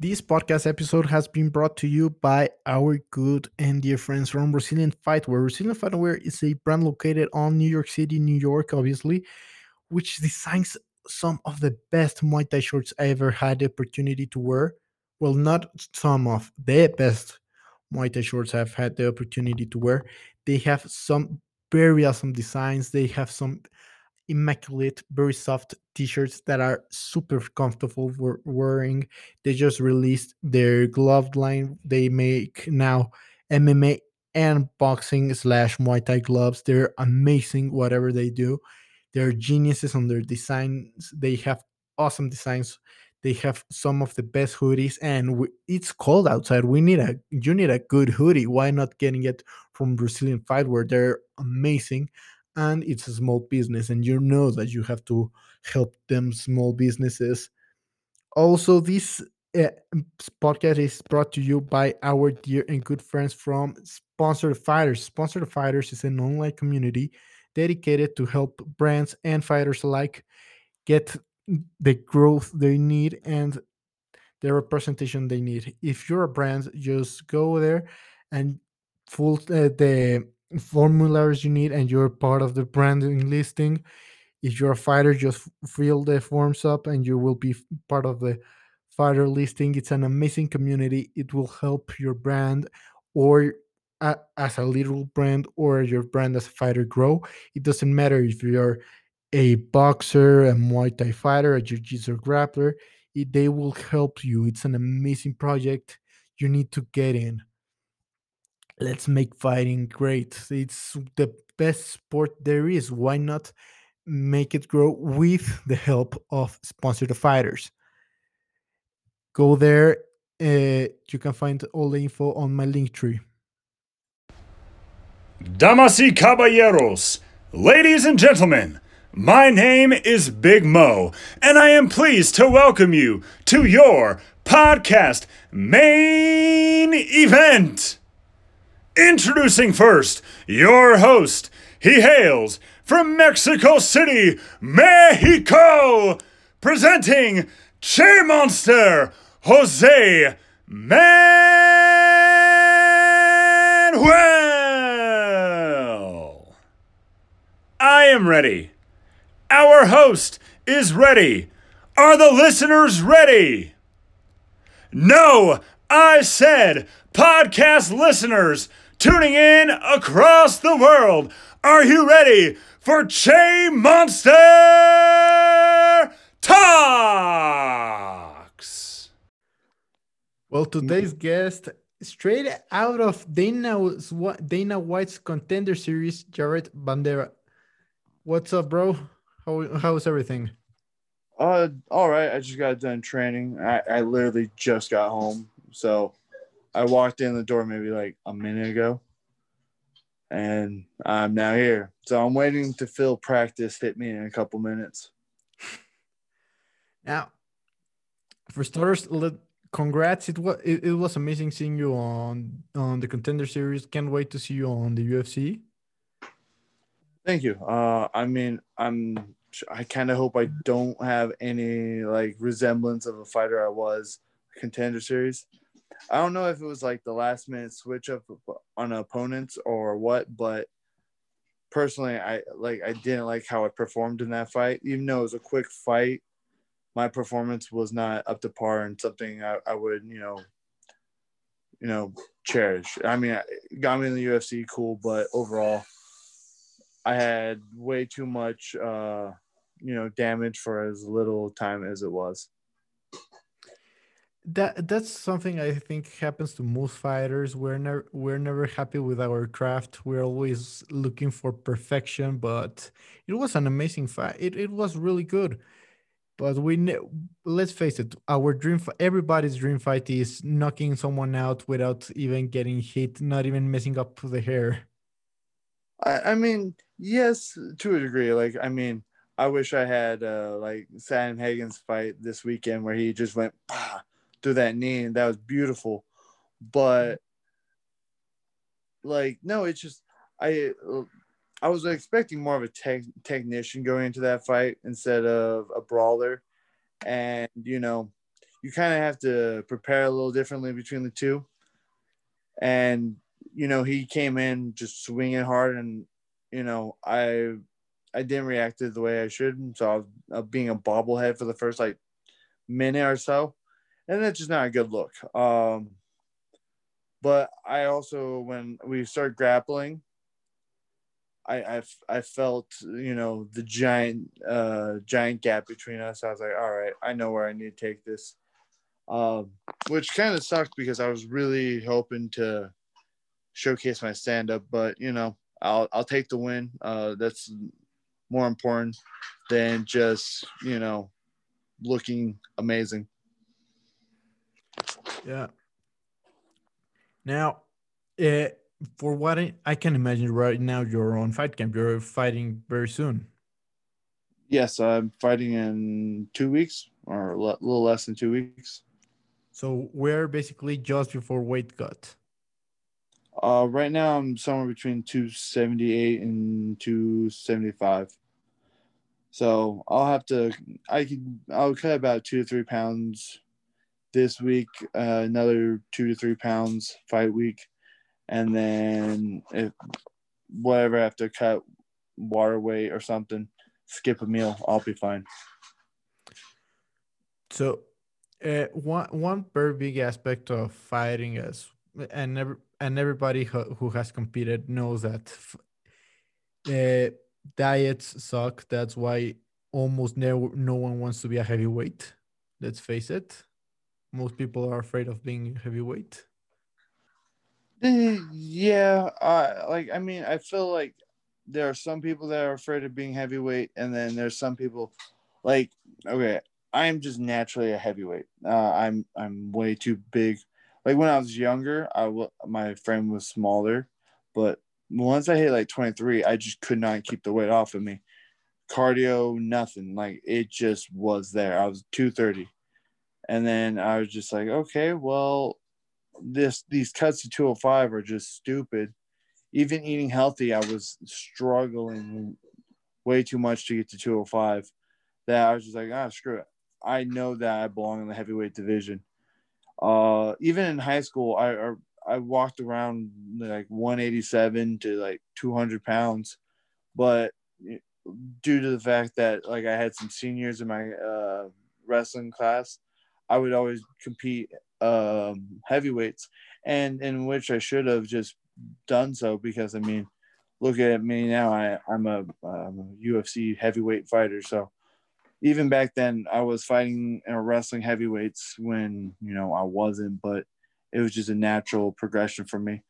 This podcast episode has been brought to you by our good and dear friends from Brazilian Fightwear. Brazilian Fightwear is a brand located on New York City, New York, obviously, which designs some of the best Muay Thai shorts I ever had the opportunity to wear. Well, not some of the best Muay Thai shorts I've had the opportunity to wear. They have some very awesome designs. They have some immaculate, very soft t-shirts that are super comfortable for wearing. They just released their glove line. They make now MMA and boxing slash Muay Thai gloves. They're amazing, whatever they do. They're geniuses on their designs. They have awesome designs. They have some of the best hoodies, and we, it's cold outside. We need a you need a good hoodie. Why not getting it from Brazilian Fight Fightwear? They're amazing and it's a small business and you know that you have to help them small businesses. Also this uh, podcast is brought to you by our dear and good friends from sponsored fighters. Sponsored fighters is an online community dedicated to help brands and fighters alike get the growth they need and the representation they need. If you're a brand just go there and full uh, the formulas you need and you're part of the branding listing if you're a fighter just fill the forms up and you will be part of the fighter listing. It's an amazing community. It will help your brand or as a little brand or your brand as a fighter grow. It doesn't matter if you're a boxer a muay thai fighter a jiu-jitsu grappler it, they will help you. It's an amazing project. You need to get in let's make fighting great. It's the best sport there is. Why not make it grow with the help of sponsored fighters? Go there. Uh, you can find all the info on my link tree. Damas y caballeros, ladies and gentlemen, my name is Big Mo, and I am pleased to welcome you to your podcast main event. Introducing first your host. He hails from Mexico City, Mexico, presenting Che Monster, Jose Manuel. I am ready. Our host is ready. Are the listeners ready? No, I said podcast listeners tuning in across the world. Are you ready for Che Monster Talks? Well, today's guest, straight out of Dana, Dana White's contender series, Jared Vanderaa. What's up, bro? How, how's everything? Uh, all right. I just got done training. I, I literally just got home. So I walked in the door maybe like a minute ago, and I'm now here. So I'm waiting to fill practice hit me in a couple minutes. Now, for starters, let, congrats! It was it, it was amazing seeing you on on the contender series. Can't wait to see you on the UFC. Thank you. Uh, I mean, I'm. I kind of hope I don't have any like resemblance of a fighter I was contender series. I don't know if it was like the last minute switch up on opponents or what, but personally, I like I didn't like how I performed in that fight. Even though it was a quick fight, my performance was not up to par and something I, I would you know you know cherish. I mean, it got me in the UFC, cool, but overall, I had way too much uh, you know damage for as little time as it was that that's something I think happens to most fighters. We're never we're never happy with our craft. We're always looking for perfection, but it was an amazing fight. It it was really good. But we ne- let's face it, our dream everybody's dream fight is knocking someone out without even getting hit, not even messing up the hair. I, I mean, yes, to a degree. Like, I mean, I wish I had uh, like Sandhagen's fight this weekend where he just went bah, through that knee, and that was beautiful. But like, no, it's just I I was expecting more of a tech, technician going into that fight instead of a brawler, and you know, you kind of have to prepare a little differently between the two. And you know, he came in just swinging hard, and you know, I I didn't react to the way I should, so I was uh, being a bobblehead for the first like minute or so, and that's just not a good look. Um, but I also, when we start grappling, I, I, I felt you know the giant uh giant gap between us. I was like, all right, I know where I need to take this, um, which kind of sucked because I was really hoping to showcase my stand up, but you know I'll I'll take the win. Uh, that's more important than just you know looking amazing. Yeah. Now, uh, for what I, I can imagine right now, you're on fight camp. You're fighting very soon. Yes, I'm fighting in two weeks or a little less than two weeks. So we're basically just before weight cut. Uh, right now I'm somewhere between 278 and 275. So I'll have to, I can, I'll cut about two to three pounds this week, uh, another two to three pounds fight week. And then if whatever I have to cut water weight or something, skip a meal, I'll be fine. So, uh, one one very big aspect of fighting is, and every, and everybody who, has competed knows that uh, diets suck. That's why almost no no one wants to be a heavyweight. Let's face it. Most people are afraid of being heavyweight. Eh, yeah, uh, like I mean, I feel like there are some people that are afraid of being heavyweight, and then there's some people like okay, I am just naturally a heavyweight. Uh, I'm I'm way too big. Like when I was younger, I w- my frame was smaller, but once I hit like 23, I just could not keep the weight off of me. Cardio, nothing. Like it just was there. I was 230. And then I was just like, okay, well, this these cuts to 205 are just stupid. Even eating healthy, I was struggling way too much to get to 205. That I was just like, ah, screw it. I know that I belong in the heavyweight division. Uh, even in high school, I I walked around like 187 to like 200 pounds, but due to the fact that like I had some seniors in my uh, wrestling class, I would always compete um, heavyweights, and in which I should have just done so because I mean, look at me now. I I'm a, UFC heavyweight fighter, so even back then I was fighting and wrestling heavyweights when you know I wasn't, but it was just a natural progression for me.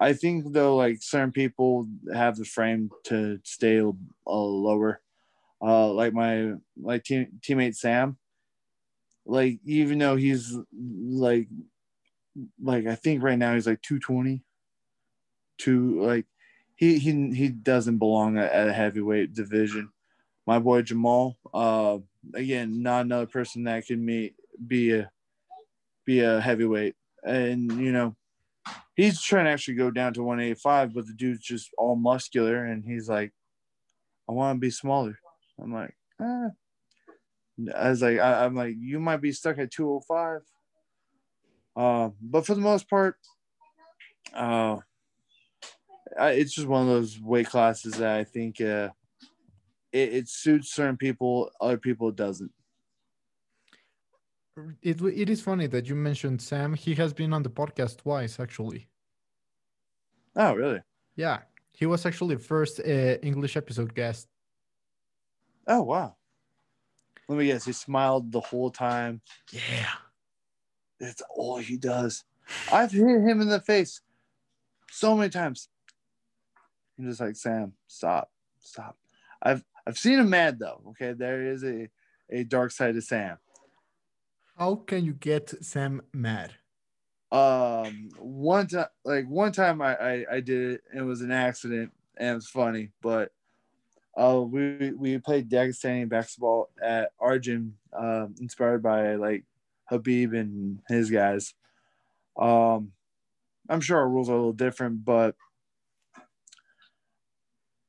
I think though, like certain people have the frame to stay a lower. Uh, like my like team, teammate Sam, like even though he's like like I think right now he's like 220 to like he he he doesn't belong at, a heavyweight division. My boy Jamal, uh again, not another person that can meet be a be a heavyweight and you know he's trying to actually go down to 185 but the dude's just all muscular and he's like i want to be smaller i'm like ah. I was like I, am like you might be stuck at 205 uh, but for the most part uh, I, it's just one of those weight classes that i think uh, it, it suits certain people other people it doesn't it, it is funny that you mentioned Sam. He has been on the podcast twice, actually. Oh, really? Yeah. He was actually the first uh, English episode guest. Oh, wow. Let me guess. He smiled the whole time. Yeah. That's all he does. I've hit him in the face so many times. I'm just like, Sam, stop, stop. I've I've seen him mad though. Okay, there is a, a dark side to Sam. How can you get Sam mad? Um, one time, like one time, I, I I did it. It was an accident, and it was funny. But uh, we we played Dagestani basketball at our gym, uh, inspired by like Khabib and his guys. Um, I'm sure our rules are a little different, but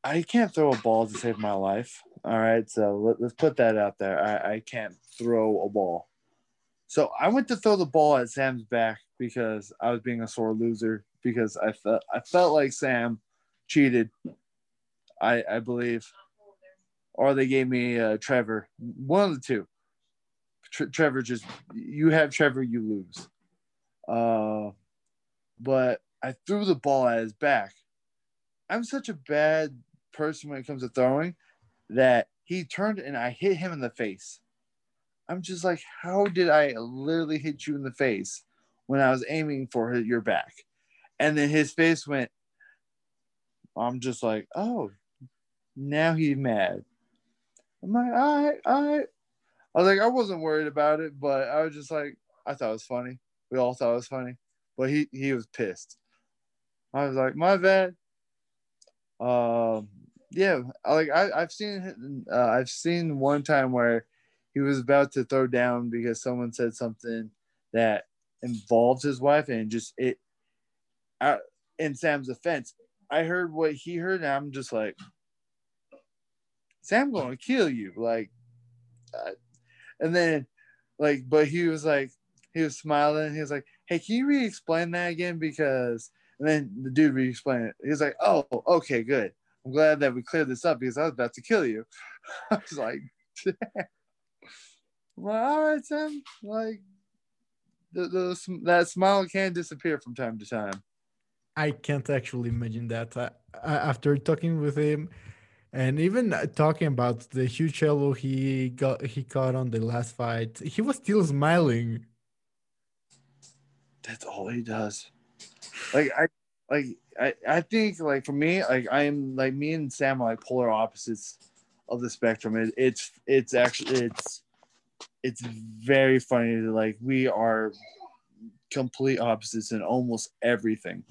I can't throw a ball to save my life. All right, so let, us put that out there. I, I can't throw a ball. So I went to throw the ball at Sam's back because I was being a sore loser because I felt I felt like Sam cheated. I I believe, or they gave me uh, Trevor. One of the two. Tre- Trevor just you have Trevor, you lose. Uh, but I threw the ball at his back. I'm such a bad person when it comes to throwing that he turned and I hit him in the face. I'm just like, how did I literally hit you in the face when I was aiming for your back? And then his face went, I'm just like, oh, now he's mad. I'm like, all right, all right. I was like, I wasn't worried about it, but I was just like, I thought it was funny. We all thought it was funny, but he he was pissed. I was like, my bad. Um, yeah, like I I've seen uh, I've seen one time where he was about to throw down because someone said something that involves his wife and just it. I, in Sam's offense, I heard what he heard, and I'm just like, Sam gonna kill you, like, uh, and then, like, but he was like, he was smiling. He was like, "Hey, can you re-explain that again?" Because, and then the dude re-explained it. He was like, "Oh, okay, good. I'm glad that we cleared this up because I was about to kill you." I was like, Damn. Like, all right, Sam. Like, the, the that smile can disappear from time to time. I can't actually imagine that. Uh, after talking with him, and even uh, talking about the huge elbow he got, he caught on the last fight, he was still smiling. That's all he does. Like I, like I, I think like for me, like I am like me and Sam are like polar opposites of the spectrum. It, it's it's actually it's it's very funny. that Like we are complete opposites in almost everything.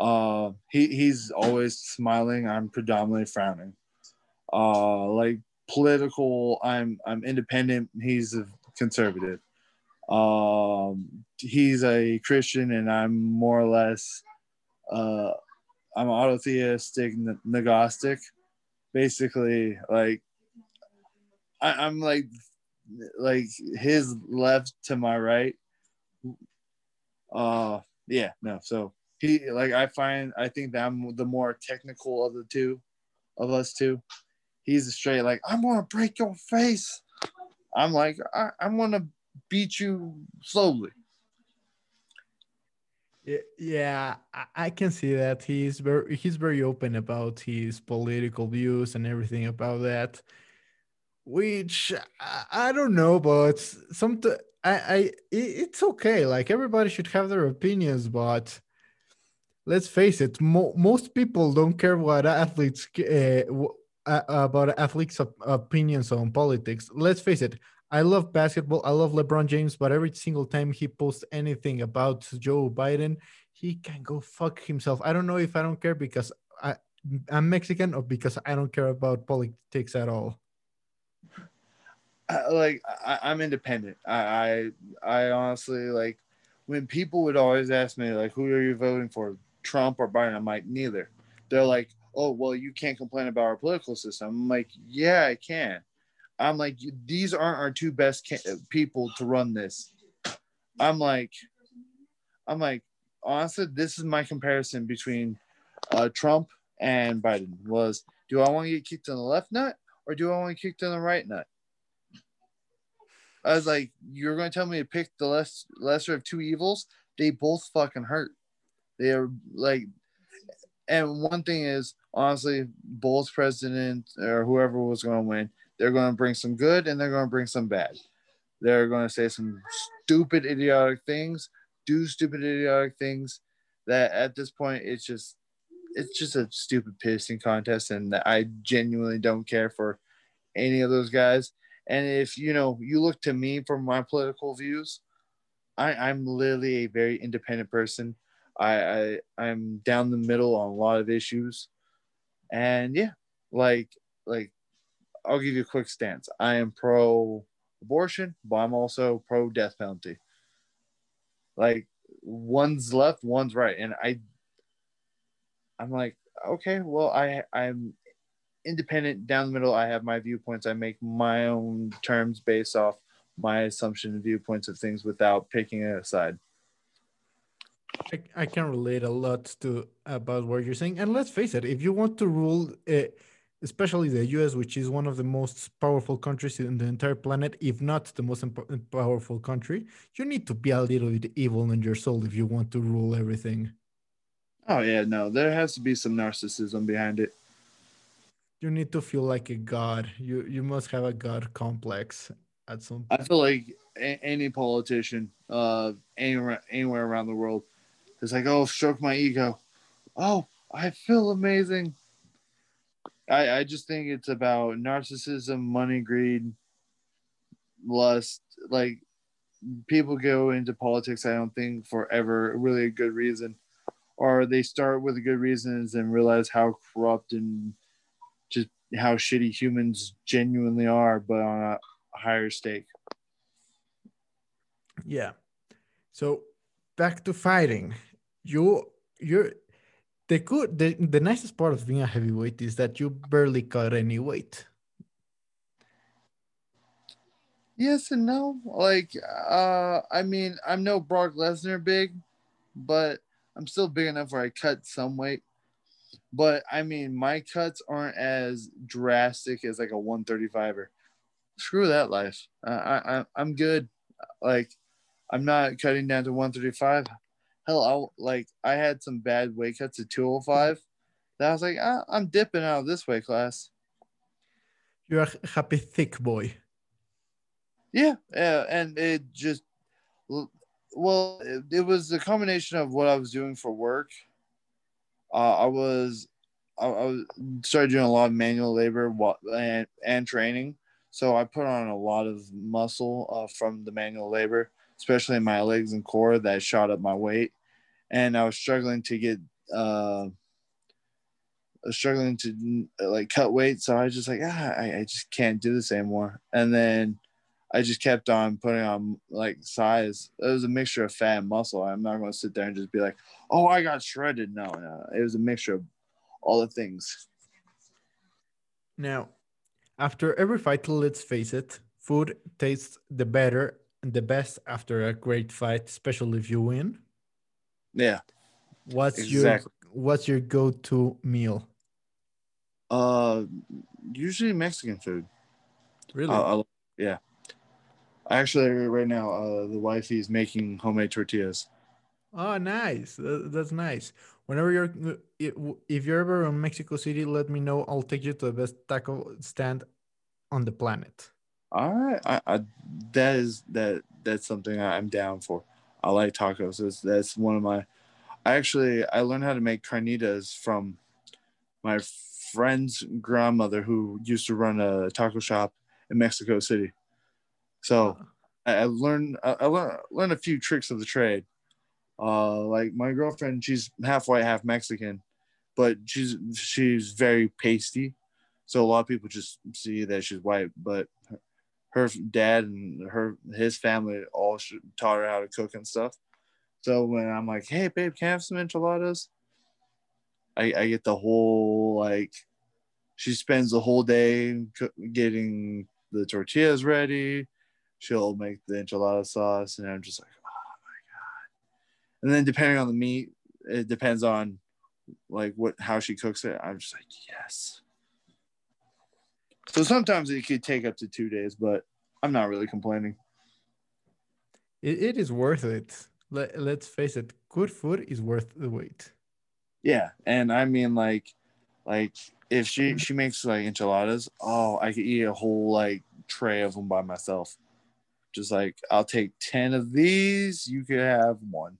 Uh, he he's always smiling. I'm predominantly frowning. Uh, like political, I'm I'm independent. He's a conservative. Um, he's a Christian, and I'm more or less. Uh, I'm autotheistic, agnostic. Basically, like I, I'm like like his left to my right. Uh, yeah, no. So he like I find I think that I'm the more technical of the two, of us two. He's a straight like I'm gonna break your face. I'm like I, I'm gonna beat you slowly. Yeah, I can see that he's very he's very open about his political views and everything about that. Which I don't know, but some I I it's okay. Like everybody should have their opinions, but let's face it, mo- most people don't care what athletes uh, uh, about athletes' opinions on politics. Let's face it. I love basketball. I love LeBron James, but every single time he posts anything about Joe Biden, he can go fuck himself. I don't know if I don't care because I, I'm Mexican or because I don't care about politics at all. I, like I, am independent. I, I I honestly like when people would always ask me like, "Who are you voting for, Trump or Biden?" I'm like, neither. They're like, "Oh, well, you can't complain about our political system." I'm like, "Yeah, I can." I'm like, these aren't our two best ca- people to run this. I'm like, I'm like, honestly, this is my comparison between uh, Trump and Biden. Was do I want to get kicked in the left nut or do I want to get kicked in the right nut? I was like, you're going to tell me to pick the less lesser of two evils? They both fucking hurt. They are like, and one thing is honestly, both president or whoever was going to win, they're going to bring some good and they're going to bring some bad. They're going to say some stupid, idiotic things, do stupid, idiotic things. That at this point, it's just, it's just a stupid pissing contest, and I genuinely don't care for any of those guys. And if you know, you look to me for my political views, I, I'm literally a very independent person. I, I I'm down the middle on a lot of issues, and yeah, like like I'll give you a quick stance. I am pro abortion, but I'm also pro death penalty. Like one's left, one's right, and I I'm like, okay, well, I I'm independent down the middle. I have my viewpoints. I make my own terms based off my assumption and viewpoints of things without picking a side. I, I can relate a lot to about what you're saying. And let's face it, if you want to rule, uh, especially the US, which is one of the most powerful countries in the entire planet, if not the most powerful country, you need to be a little bit evil in your soul if you want to rule everything. Oh yeah, no, there has to be some narcissism behind it. You need to feel like a god. You you must have a god complex at some. Point. I feel like a- any politician, uh, anywhere anywhere around the world, is like, oh, stroke my ego. Oh, I feel amazing. I I just think it's about narcissism, money, greed, lust. Like people go into politics, I don't think for ever really a good reason, or they start with good reasons and realize how corrupt and just how shitty humans genuinely are, but on a higher stake. Yeah. So back to fighting. You you're the good the, the nicest part of being a heavyweight is that you barely cut any weight. Yes and no. Like, uh, I mean, I'm no Brock Lesnar big, but I'm still big enough where I cut some weight. But I mean, my cuts aren't as drastic as like a 135er. Screw that life. Uh, I, I I'm good. Like, I'm not cutting down to 135. Hell, I'll, like I had some bad weight cuts at 205. That I was like, ah, I'm dipping out of this weight class. You're a happy thick boy. Yeah, yeah, and it just well, it, it was a combination of what I was doing for work. Uh, I was I, I was started doing a lot of manual labor and and training, so I put on a lot of muscle uh, from the manual labor, especially in my legs and core that shot up my weight, and I was struggling to get uh, struggling to like cut weight, so I was just like ah, I, I just can't do this anymore, and then I just kept on putting on like size. It was a mixture of fat and muscle. I'm not going to sit there and just be like, oh, I got shredded. No, no, it was a mixture of all the things. Now, after every fight, let's face it, food tastes the better and the best after a great fight, especially if you win. Yeah. What's exactly. your What's your go-to meal? Uh, usually Mexican food. Really? Uh, yeah. Actually, right now, uh, the wifey is making homemade tortillas. Oh, nice. That's nice. Whenever you're, if you're ever in Mexico City, let me know. I'll take you to the best taco stand on the planet. All right, I, I that is that that's something I'm down for. I like tacos. That's, that's one of my. I actually I learned how to make carnitas from my friend's grandmother who used to run a taco shop in Mexico City. So I, learned I learned, learned a few tricks of the trade. Uh, like my girlfriend, she's half white, half Mexican, but she's she's very pasty. So a lot of people just see that she's white, but her, dad and her his family all taught her how to cook and stuff. So when I'm like, "Hey, babe, can I have some enchiladas?" I, I get the whole like, she spends the whole day getting the tortillas ready, she'll make the enchilada sauce, and I'm just like, oh my god. And then depending on the meat, it depends on like what how she cooks it. I'm just like, yes. So sometimes it could take up to two days, but I'm not really complaining. it, it is worth it. Let, let's face it, good food is worth the wait. Yeah, and I mean like, like if she she makes like enchiladas, oh, I could eat a whole like tray of them by myself. Just like, I'll take 10 of these, you could have one.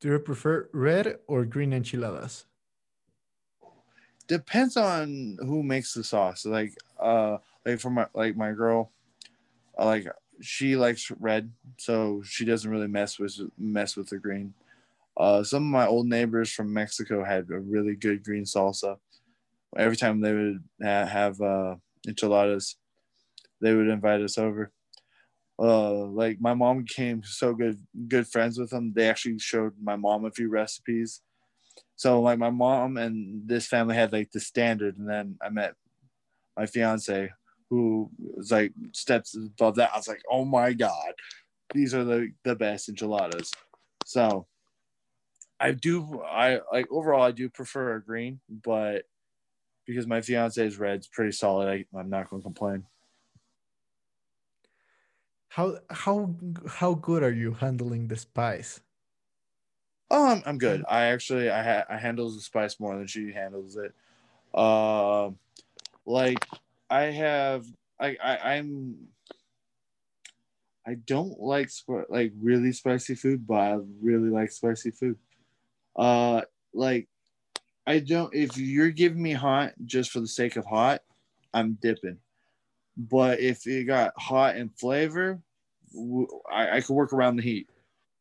Do you prefer red or green enchiladas? Depends on who makes the sauce. Like, uh, like for my like my girl, I like she likes red, so she doesn't really mess with mess with the green. Uh, some of my old neighbors from Mexico had a really good green salsa. Every time they would ha- have uh, enchiladas, they would invite us over. Uh, like my mom became so good good friends with them. They actually showed my mom a few recipes. So like my mom and this family had like the standard, and then I met my fiance who was like steps above that. I was like, oh my god, these are the the best enchiladas. So I do I like overall I do prefer a green, but because my fiance is red, it's pretty solid. I, I'm not going to complain. How how how good are you handling the spice? Oh, I'm, I'm good. I actually I ha- I handles the spice more than she handles it. Uh, like I have I, I I'm I don't like sp- like really spicy food, but I really like spicy food. Uh, like I don't. If you're giving me hot just for the sake of hot, I'm dipping. But if it got hot and flavor, I, I could work around the heat.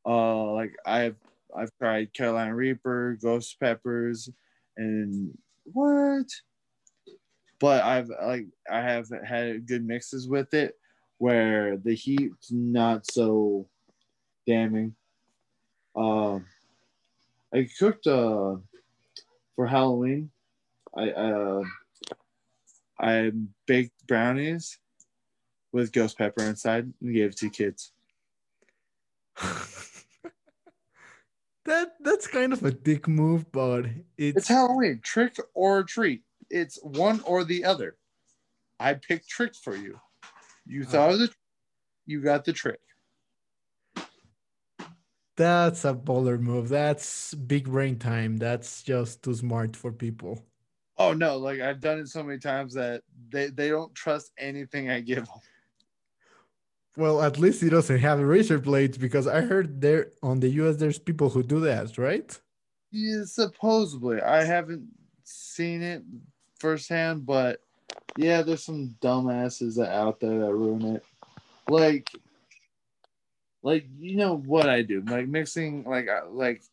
Uh, like I've I've tried Carolina Reaper, Ghost Peppers, and what? But I've like I have had good mixes with it where the heat's not so damning. Uh, I cooked uh for Halloween. I uh I baked brownies with ghost pepper inside and gave it to kids. that that's kind of a dick move, but it's, It's Halloween, trick or treat. It's one or the other. I picked trick for you. You uh. thought of the, you got the trick. that's a baller move. That's big brain time. That's just too smart for people. Oh no! Like I've done it so many times that they they don't trust anything I give them. Well, at least he doesn't have razor blades because I heard there on the US there's people who do that, right? Yeah, supposedly. I haven't seen it firsthand, but yeah, there's some dumbasses that out there that ruin it. Like, like you know what I do? Like mixing, like uh, like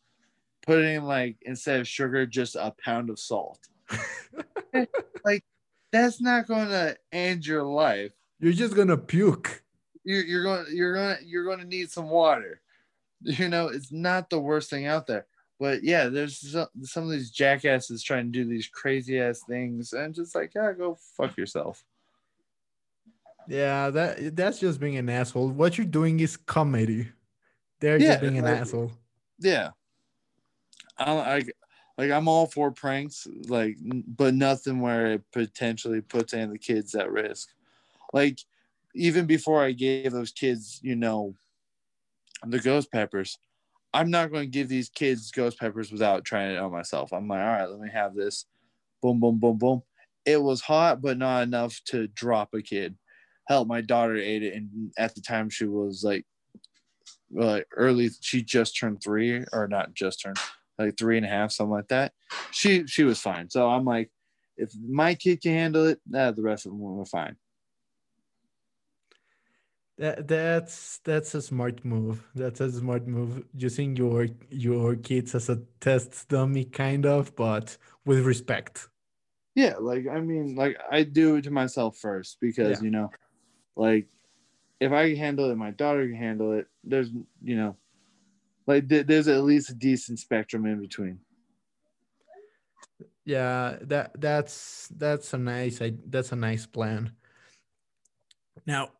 putting like instead of sugar, just a pound of salt. like that's not going to end your life. You're just gonna puke. You're, you're going you're going you're going to need some water. You know, it's not the worst thing out there. But yeah, there's some, some of these jackasses trying to do these crazy ass things, and just like, yeah, go fuck yourself. Yeah, that that's just being an asshole. What you're doing is comedy. They're Yeah, just being an like- asshole. Yeah, I, I like I'm all for pranks, like, but nothing where it potentially puts any of the kids at risk. Like, even before I gave those kids, you know, the ghost peppers, I'm not going to give these kids ghost peppers without trying it on myself. I'm like, all right, let me have this. Boom, boom, boom, boom. It was hot, but not enough to drop a kid. Hell, my daughter ate it, and at the time she was like, like early. She just turned three, or not just turned, like three and a half, something like that. She she was fine. So I'm like, if my kid can handle it, nah, the rest of them were fine. That that's that's a smart move. That's a smart move. Using your your kids as a test dummy, kind of, but with respect. Yeah, like I mean, like I do it to myself first because Yeah. you know, like if I can handle it, my daughter can handle it. There's you know, like th- there's at least a decent spectrum in between. Yeah, that that's that's a nice I, that's a nice plan. Now,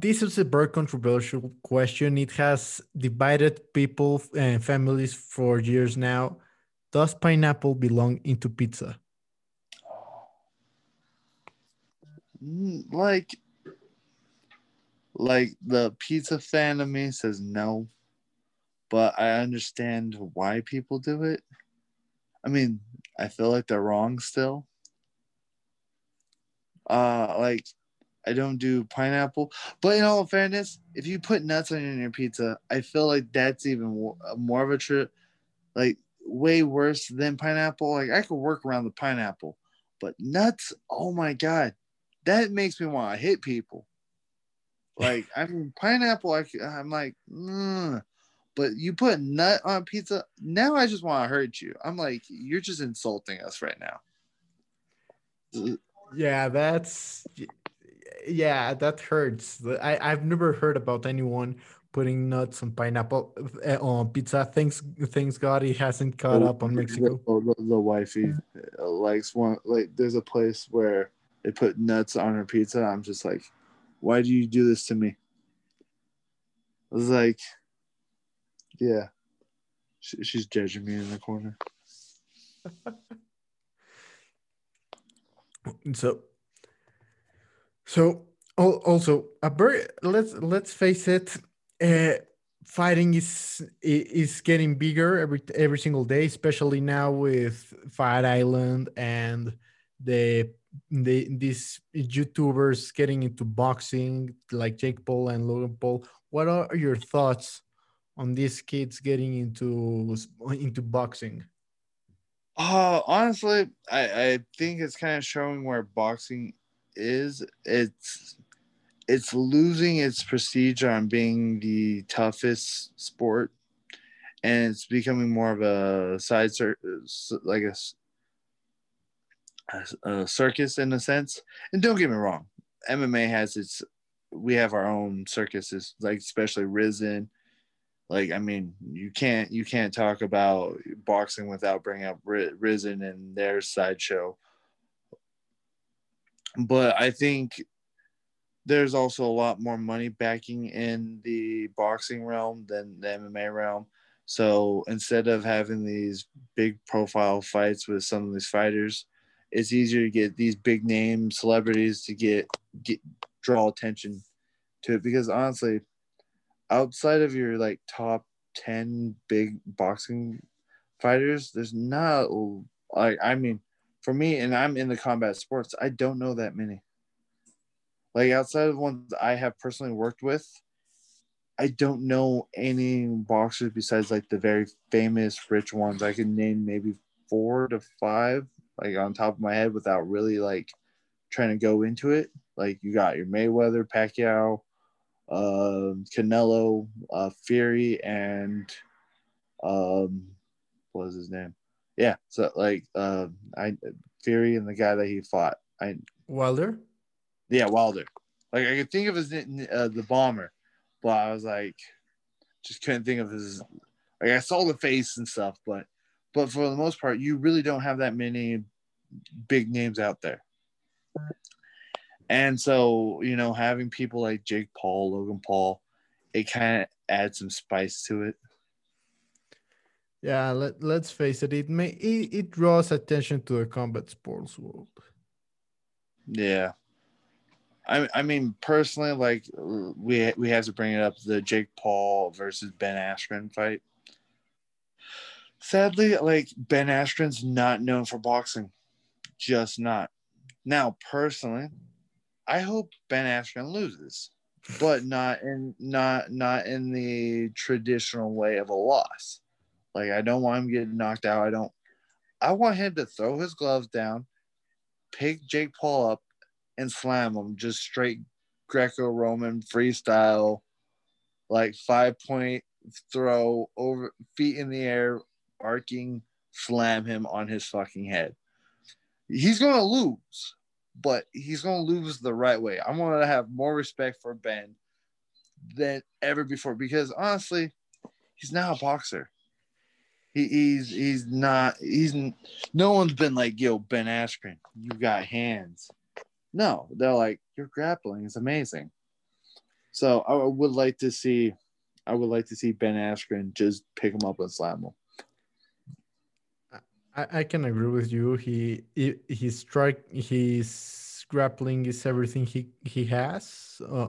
this is a very controversial question. It has divided people and families for years now. Does pineapple belong into pizza? Mm, Like, like the pizza fan of me says no, but I understand why people do it. I mean, I feel like they're wrong still. Uh, like I don't do pineapple, but in all fairness, if you put nuts on your pizza, I feel like that's even more of a trip, like way worse than pineapple. Like I could work around the pineapple, but nuts, oh my god, that makes me want to hit people. Like I mean, pineapple, I'm like, mm. but you put nut on pizza. Now I just want to hurt you. I'm like, you're just insulting us right now. Yeah, that's yeah, that hurts. I I've never heard about anyone putting nuts on pineapple uh, on pizza. Thanks thanks God he hasn't caught up on Mexico. The, the, the wifey uh, likes one. Like, there's a place where they put nuts on her pizza. I'm just like, why do you do this to me? I was like, yeah, she, she's judging me in the corner. so so also a very let's let's face it uh, fighting is is getting bigger every every single day especially now with fight island and the the these youtubers getting into boxing like jake paul and logan paul. What are your thoughts on these kids getting into into boxing? Uh, honestly, I, I think it's kind of showing where boxing is. It's it's losing its prestige on being the toughest sport, and it's becoming more of a side cir- like a circus in a sense. And don't get me wrong, MMA has its. We have our own circuses, like especially Rizin. Like I mean, you can't you can't talk about boxing without bringing up Ri- Rizin and their sideshow. But I think there's also a lot more money backing in the boxing realm than the MMA realm. So instead of having these big profile fights with some of these fighters, it's easier to get these big name celebrities to get get draw attention to it because honestly, outside of your like top 10 big boxing fighters, there's not like I mean, for me and I'm in the combat sports, I don't know that many. Like outside of ones I have personally worked with, I don't know any boxers besides like the very famous rich ones. I can name maybe four to five, like on top of my head without really like trying to go into it. Like you got your Mayweather, Pacquiao, um, Canelo, uh, Fury, and um, what was his name? Yeah, so like uh, I Fury and the guy that he fought. I wilder yeah, Wilder. Like I could think of his uh, the bomber, but I was like, just couldn't think of his. Like I saw the face and stuff, but but for the most part, you really don't have that many big names out there. And so you know, having people like Jake Paul, Logan Paul, it kind of adds some spice to it. Yeah, let, let's face it, it may it, it draws attention to the combat sports world. Yeah. I, I mean personally like we we have to bring it up the Jake Paul versus Ben Askren fight. Sadly, like Ben Askren's not known for boxing. Just not. Now, personally, I hope Ben Askren loses, but not in not not in the traditional way of a loss. Like I don't want him getting knocked out. I don't I want him to throw his gloves down, pick Jake Paul up, and slam him just straight Greco-Roman freestyle, like five point throw over feet in the air, arcing, slam him on his fucking head. He's gonna lose, but he's gonna lose the right way. I'm gonna have more respect for Ben than ever before because honestly, he's now a boxer. He, he's he's not he's no one's been like yo Ben Askren, you got hands. No, they're like your grappling is amazing. So I would like to see, I would like to see Ben Askren just pick him up and slam him. I, I can agree with you. He, he strike, his grappling is everything he he has. Uh,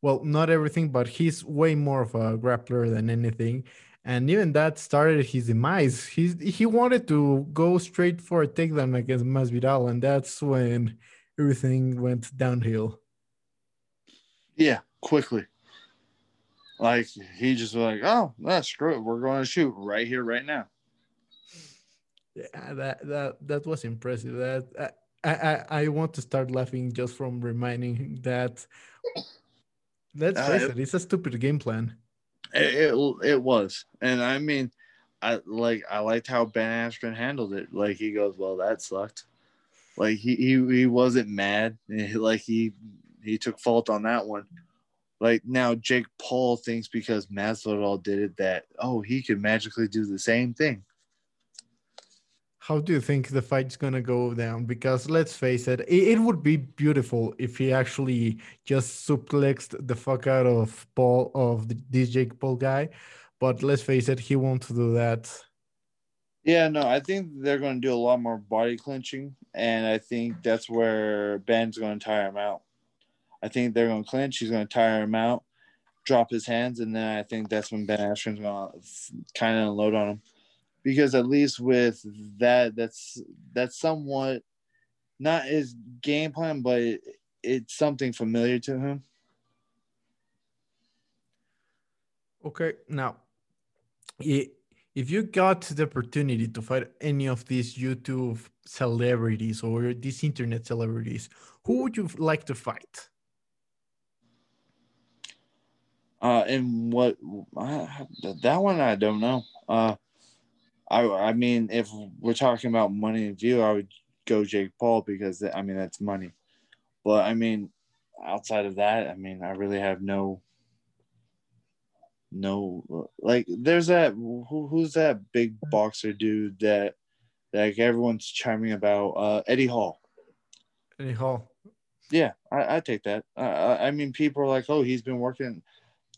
well, not everything, but he's way more of a grappler than anything. And even that started his demise. He's he wanted to go straight for a takedown against Masvidal, and that's when everything went downhill. Yeah, quickly. Like he just was like, oh, nah, screw it, we're going to shoot right here, right now. Yeah, that that that was impressive. That I I, I want to start laughing just from reminding that. Let's Uh, face it- it, it's a stupid game plan. It, it, it was, and I mean, I like I liked how Ben Askren handled it. Like he goes, well, that sucked. Like he he, he wasn't mad. Like he he took fault on that one. Like now, Jake Paul thinks because Masvidal did it that oh he could magically do the same thing. How do you think the fight's gonna go down? Because let's face it, it, would be beautiful if he actually just suplexed the fuck out of Paul of the, this Jake Paul guy. But let's face it, he won't do that. Yeah, no, I think they're to do a lot more body clinching, and I think that's where Ben's to tire him out. I think they're to clinch. He's to tire him out, drop his hands, and then I think that's when Ben Askren's to kind of unload on him, because at least with that, that's that's somewhat not his game plan, but it, it's something familiar to him. Okay, now, if you got the opportunity to fight any of these YouTube celebrities or these internet celebrities, who would you like to fight? Uh, and what uh, that one I don't know. Uh, I I mean, if we're talking about money and view, I would go Jake Paul because I mean that's money. But I mean, outside of that, I mean, I really have no no like there's that who, who's that big boxer dude that like everyone's chiming about? Uh eddie hall. Eddie hall. Yeah i, I take that. Uh, i mean people are like oh he's been working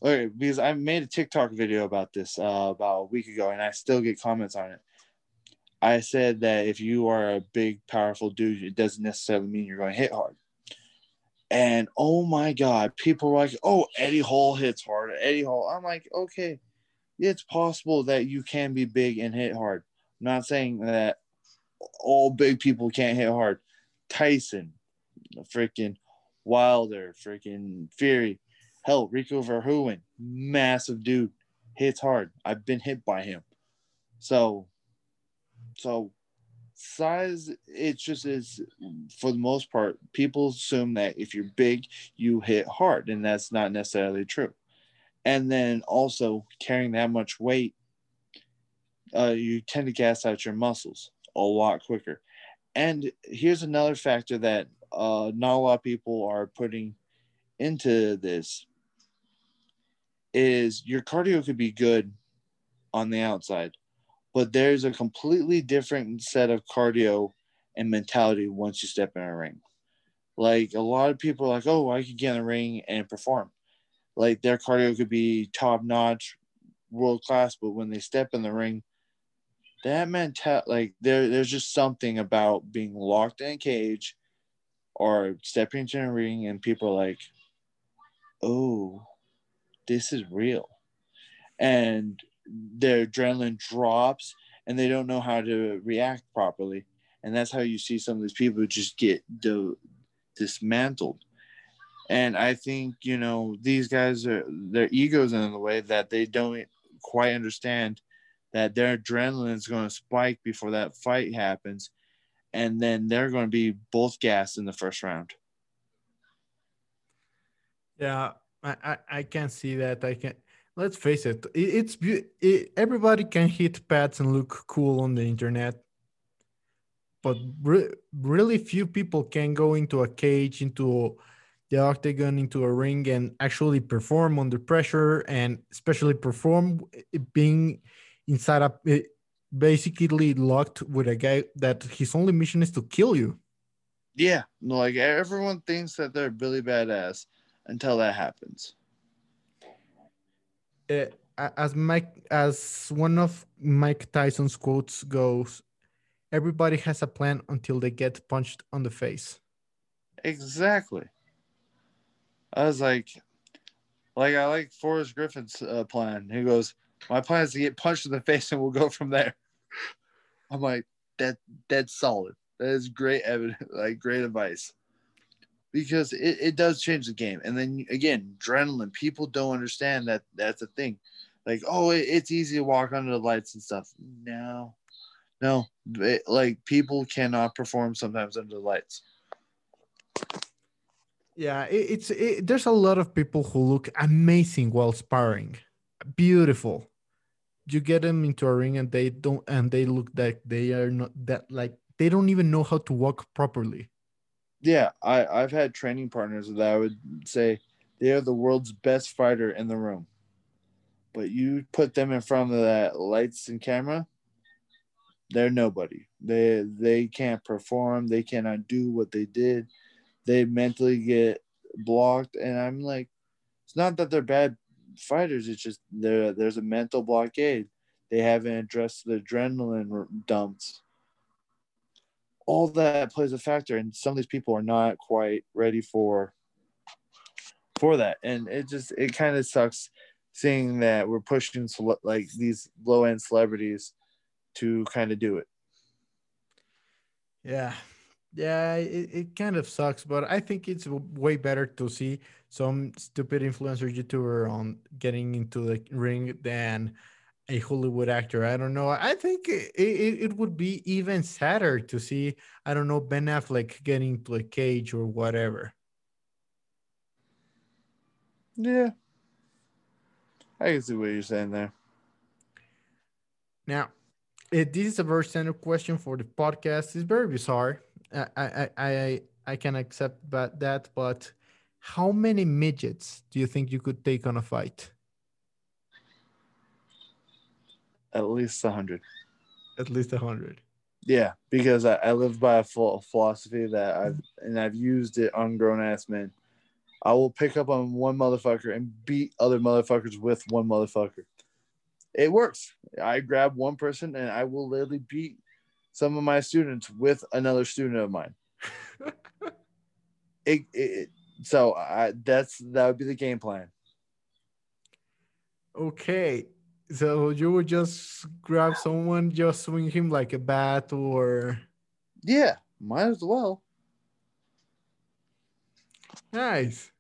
okay, because i made a tiktok video about this uh, about a week ago and i still get comments on it i said that if you are a big powerful dude it doesn't necessarily mean you're going to hit hard and oh my God, people were like, oh, Eddie Hall hits hard. Eddie Hall. I'm like, okay, it's possible that you can be big and hit hard. I'm not saying that all big people can't hit hard. Tyson, freaking Wilder, freaking Fury, hell, Rico Verhoeven, massive dude, hits hard. I've been hit by him. So, so size it just is for the most part people assume that if you're big you hit hard and that's not necessarily true and then also carrying that much weight uh, you tend to gas out your muscles a lot quicker and here's another factor that uh, not a lot of people are putting into this is your cardio could be good on the outside but there's a completely different set of cardio and mentality once you step in a ring. Like a lot of people are like, oh, I could get in the ring and perform. Like their cardio could be top notch, world class, but when they step in the ring, that mental like there there's just something about being locked in a cage or stepping into a ring and people like, oh, this is real. And their adrenaline drops and they don't know how to react properly. And that's how you see some of these people just get the, dismantled. And I think, you know, these guys are their egos in the way that they don't quite understand that their adrenaline is going to spike before that fight happens. And then they're going to be both gassed in the first round. Yeah, I, I, can see that. I can let's face it, it's it, everybody can hit pads and look cool on the internet, but re- really few people can go into a cage, into the octagon, into a ring, and actually perform under pressure, and especially perform eh, being inside a eh, basically locked with a guy that his only mission is to kill you. Yeah, no, like everyone thinks that they're really badass until that happens uh, as Mike, as one of Mike Tyson's quotes goes, everybody has a plan until they get punched on the face. Exactly. I was like, like I like Forrest Griffin's uh, plan. He goes, "My plan is to get punched in the face, and we'll go from there." I'm like, that that's solid. That is great evidence, like great advice because it, it does change the game. And then again, adrenaline. People don't understand that that's a thing. Like, oh, it, it's easy to walk under the lights and stuff. No, no. It, like people cannot perform sometimes under the lights. Yeah, it, it's there's a lot of people who look amazing while sparring, beautiful. You get them into a ring and they don't, and they look like they are not that like they don't even know how to walk properly yeah, I I've had training partners that I would say they are the world's best fighter in the room. But you put them in front of that lights and camera, they're nobody. They they can't perform. They cannot do what they did. They mentally get blocked, and I'm like, it's not that they're bad fighters. It's just there. There's a mental blockade. They haven't addressed the adrenaline dumps. All that plays a factor, and some of these people are not quite ready for for that, and it just it kind of sucks seeing that we're pushing like these low end celebrities to kind of do it. Yeah, yeah, it, it kind of sucks, but I think it's way better to see some stupid influencer YouTuber on getting into the ring than a Hollywood actor. I don't know. I think it, it, it would be even sadder to see, I don't know, Ben Affleck getting into a cage or whatever. Yeah. I can see what you're saying there. Now, eh, this is a very standard question for the podcast. It's very bizarre. I I I I can accept that, but how many midgets do you think you could take on a fight? At least a hundred. At least a hundred. Yeah, because I, I live by a philosophy that I've and I've used it on grown ass men. I will pick up on one motherfucker and beat other motherfuckers with one motherfucker. It works. I grab one person and I will literally beat some of my students with another student of mine. it, it, so I, that's that would be the game plan. Okay, so you would just grab someone, just swing him like a bat, or yeah, might as well. Nice.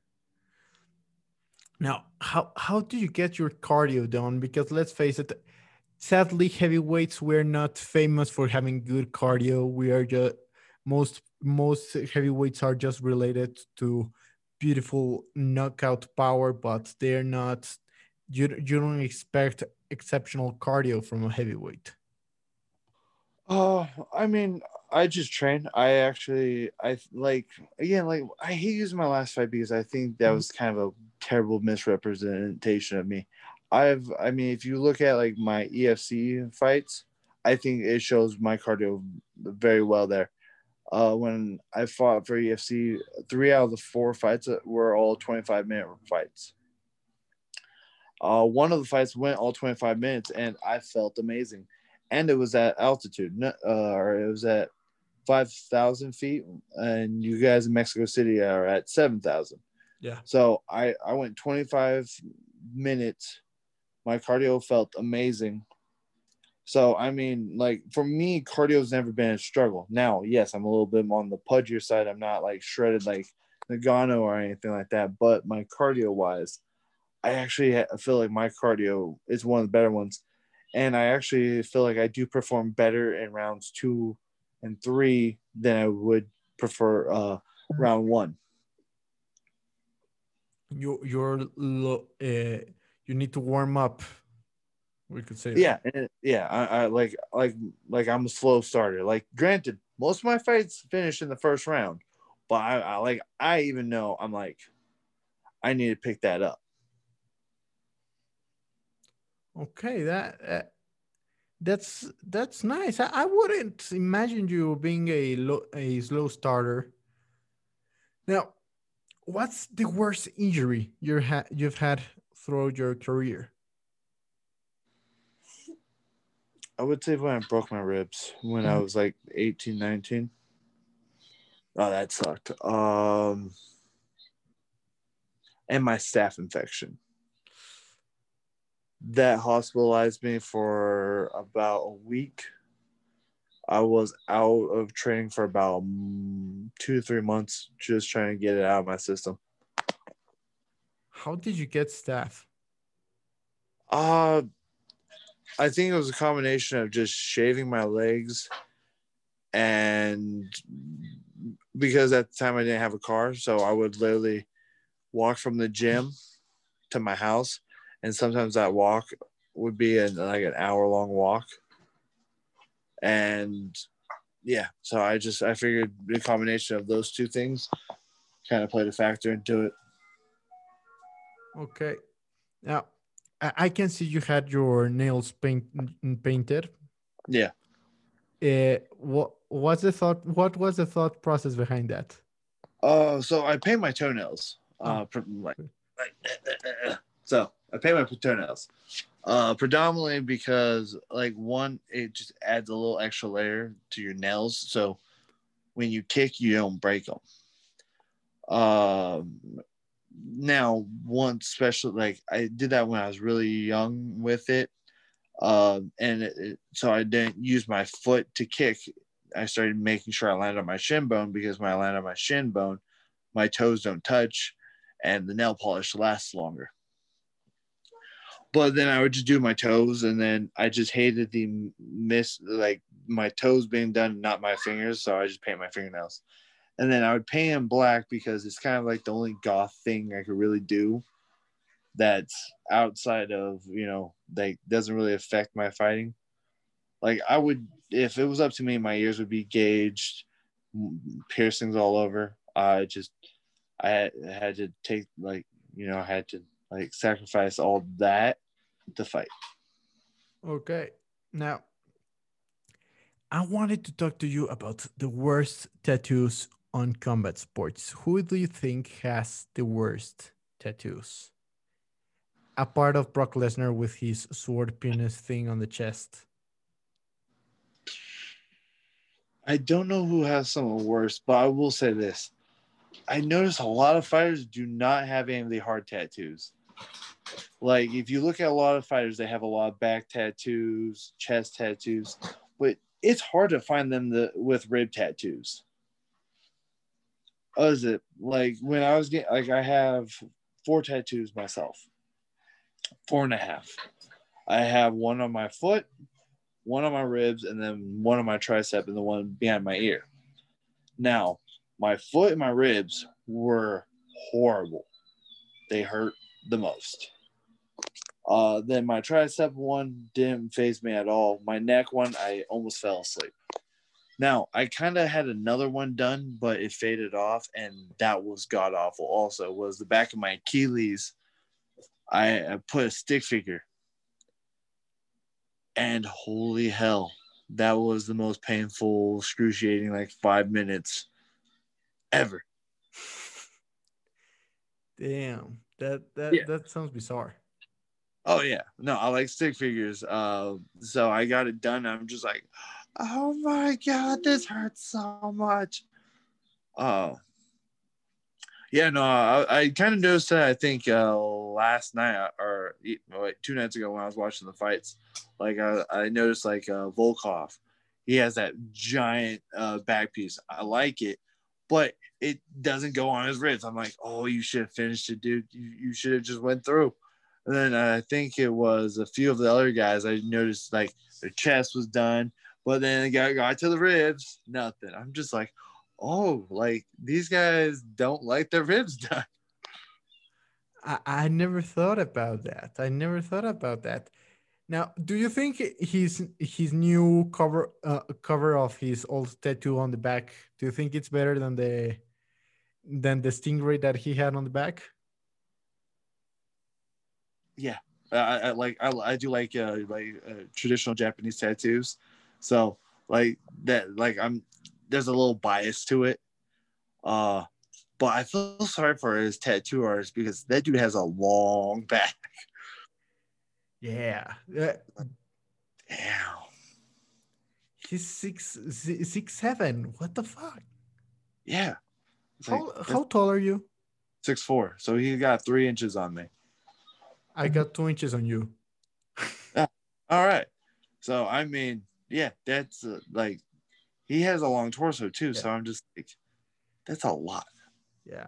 Now, how how do you get your cardio done? Because let's face it, sadly, heavyweights we're not famous for having good cardio. We are just most most heavyweights are just related to beautiful knockout power, but they're not. You you don't expect exceptional cardio from a heavyweight. Oh, I mean, I just train. I actually, I like again, like I hate using my last fight because I think that was kind of a terrible misrepresentation of me. I've, I mean, if you look at like my EFC fights, I think it shows my cardio very well there. Uh, when I fought for EFC, three out of the four fights were all 25 minute fights. Uh, one of the fights went all 25 minutes, and I felt amazing. And it was at altitude, uh, or it was at 5,000 feet, and you guys in Mexico City are at 7,000. Yeah. So I I went 25 minutes. My cardio felt amazing. So I mean, like for me, cardio's never been a struggle. Now, yes, I'm a little bit on the pudgier side. I'm not like shredded like Ngannou or anything like that. But my cardio wise, I actually feel like my cardio is one of the better ones, and I actually feel like I do perform better in rounds two and three than I would prefer uh, round one. You you're uh, you need to warm up we could say. Yeah yeah I, I, like like like i'm a slow starter. Like granted most of my fights finish in the first round but I, I like i even know i'm like i need to pick that up okay that uh, that's that's nice I, I wouldn't imagine you being a low, a slow starter now what's the worst injury you ha- you've had throughout your career? I would say when I broke my ribs when I mm-hmm. was like 18, 19. Oh, that sucked. Um, and my staph infection. That hospitalized me for about a week. I was out of training for about mm, two to three months, just trying to get it out of my system. How did you get staph? Uh, I think it was a combination of just shaving my legs and because at the time I didn't have a car, so I would literally walk from the gym to my house, and sometimes that walk would be an, like an hour long walk and yeah, so I just I figured the combination of those two things kind of played a factor into it. Okay, now I can see you had your nails paint, painted. Yeah. uh, what what's the thought? What was the thought process behind that? Uh, so I paint my toenails. Uh, Oh. like, like so I paint my toenails. Uh, predominantly because like one, it just adds a little extra layer to your nails. So when you kick, you don't break them. Um, now one special like I did that when I was really young with it. Um, and it, it- so I didn't use my foot to kick. I started making sure I landed on my shin bone because when I land on my shin bone, my toes don't touch and the nail polish lasts longer. But then I would just do my toes and then I just hated the miss like my toes being done, not my fingers. So I just paint my fingernails. And then I would paint them black because it's kind of like the only goth thing I could really do that's outside of, you know, like doesn't really affect my fighting. Like I would if it was up to me, my ears would be gauged, piercings all over. I just I had, I had to take like you know I had to like sacrifice all that to fight. Okay. Now, I wanted to talk to you about the worst tattoos on combat sports. Who do you think has the worst tattoos? A part of Brock Lesnar with his sword penis thing on the chest. I don't know who has some of the worst, but I will say this: I notice a lot of fighters do not have any of the hard tattoos. Like if you look at a lot of fighters, they have a lot of back tattoos, chest tattoos, but it's hard to find them the, with rib tattoos. Is it like when I was getting like I have four tattoos myself, four and a half. I have one on my foot, one on my ribs, and then one on my tricep, and the one behind my ear. Now, my foot and my ribs were horrible. They hurt the most. Uh, then my tricep one didn't phase me at all. My neck one, I almost fell asleep. Now, I kind of had another one done, but it faded off, and that was god awful. Also, was the back of my Achilles. I, I put a stick figure, and holy hell, that was the most painful, excruciating, like five minutes ever. Damn. That that Yeah. that sounds bizarre. Oh yeah, no, I like stick figures. Uh, so I got it done. I'm just like, oh my god, this hurts so much. Oh, yeah, no, I, I kind of noticed that. I think uh, last night or wait, two nights ago when I was watching the fights, like I, I noticed like uh, Volkov, he has that giant uh, back piece. I like it, but it doesn't go on his ribs. I'm like, oh, you should have finished it, dude. You, you should have just went through. And then I think it was a few of the other guys. I noticed like their chest was done, but then it got, got to the ribs, nothing. I'm just like, oh, like these guys don't like their ribs done. I, I never thought about that. I never thought about that. Now, do you think his his new cover uh, cover of his old tattoo on the back? Do you think it's better than the than the stingray that he had on the back? Yeah, I, I like I, I do like uh, like uh, traditional Japanese tattoos, so like that like I'm there's a little bias to it. Uh, but I feel sorry for his tattoo artist because that dude has a long back. Yeah, uh, Damn. he's six si- six seven. What the fuck? Yeah. It's like, How how tall are you? six four. So he got three inches on me. I got two inches on you. All right. So I mean, yeah, that's uh, like he has a long torso too. So I'm just like, that's a lot. Yeah,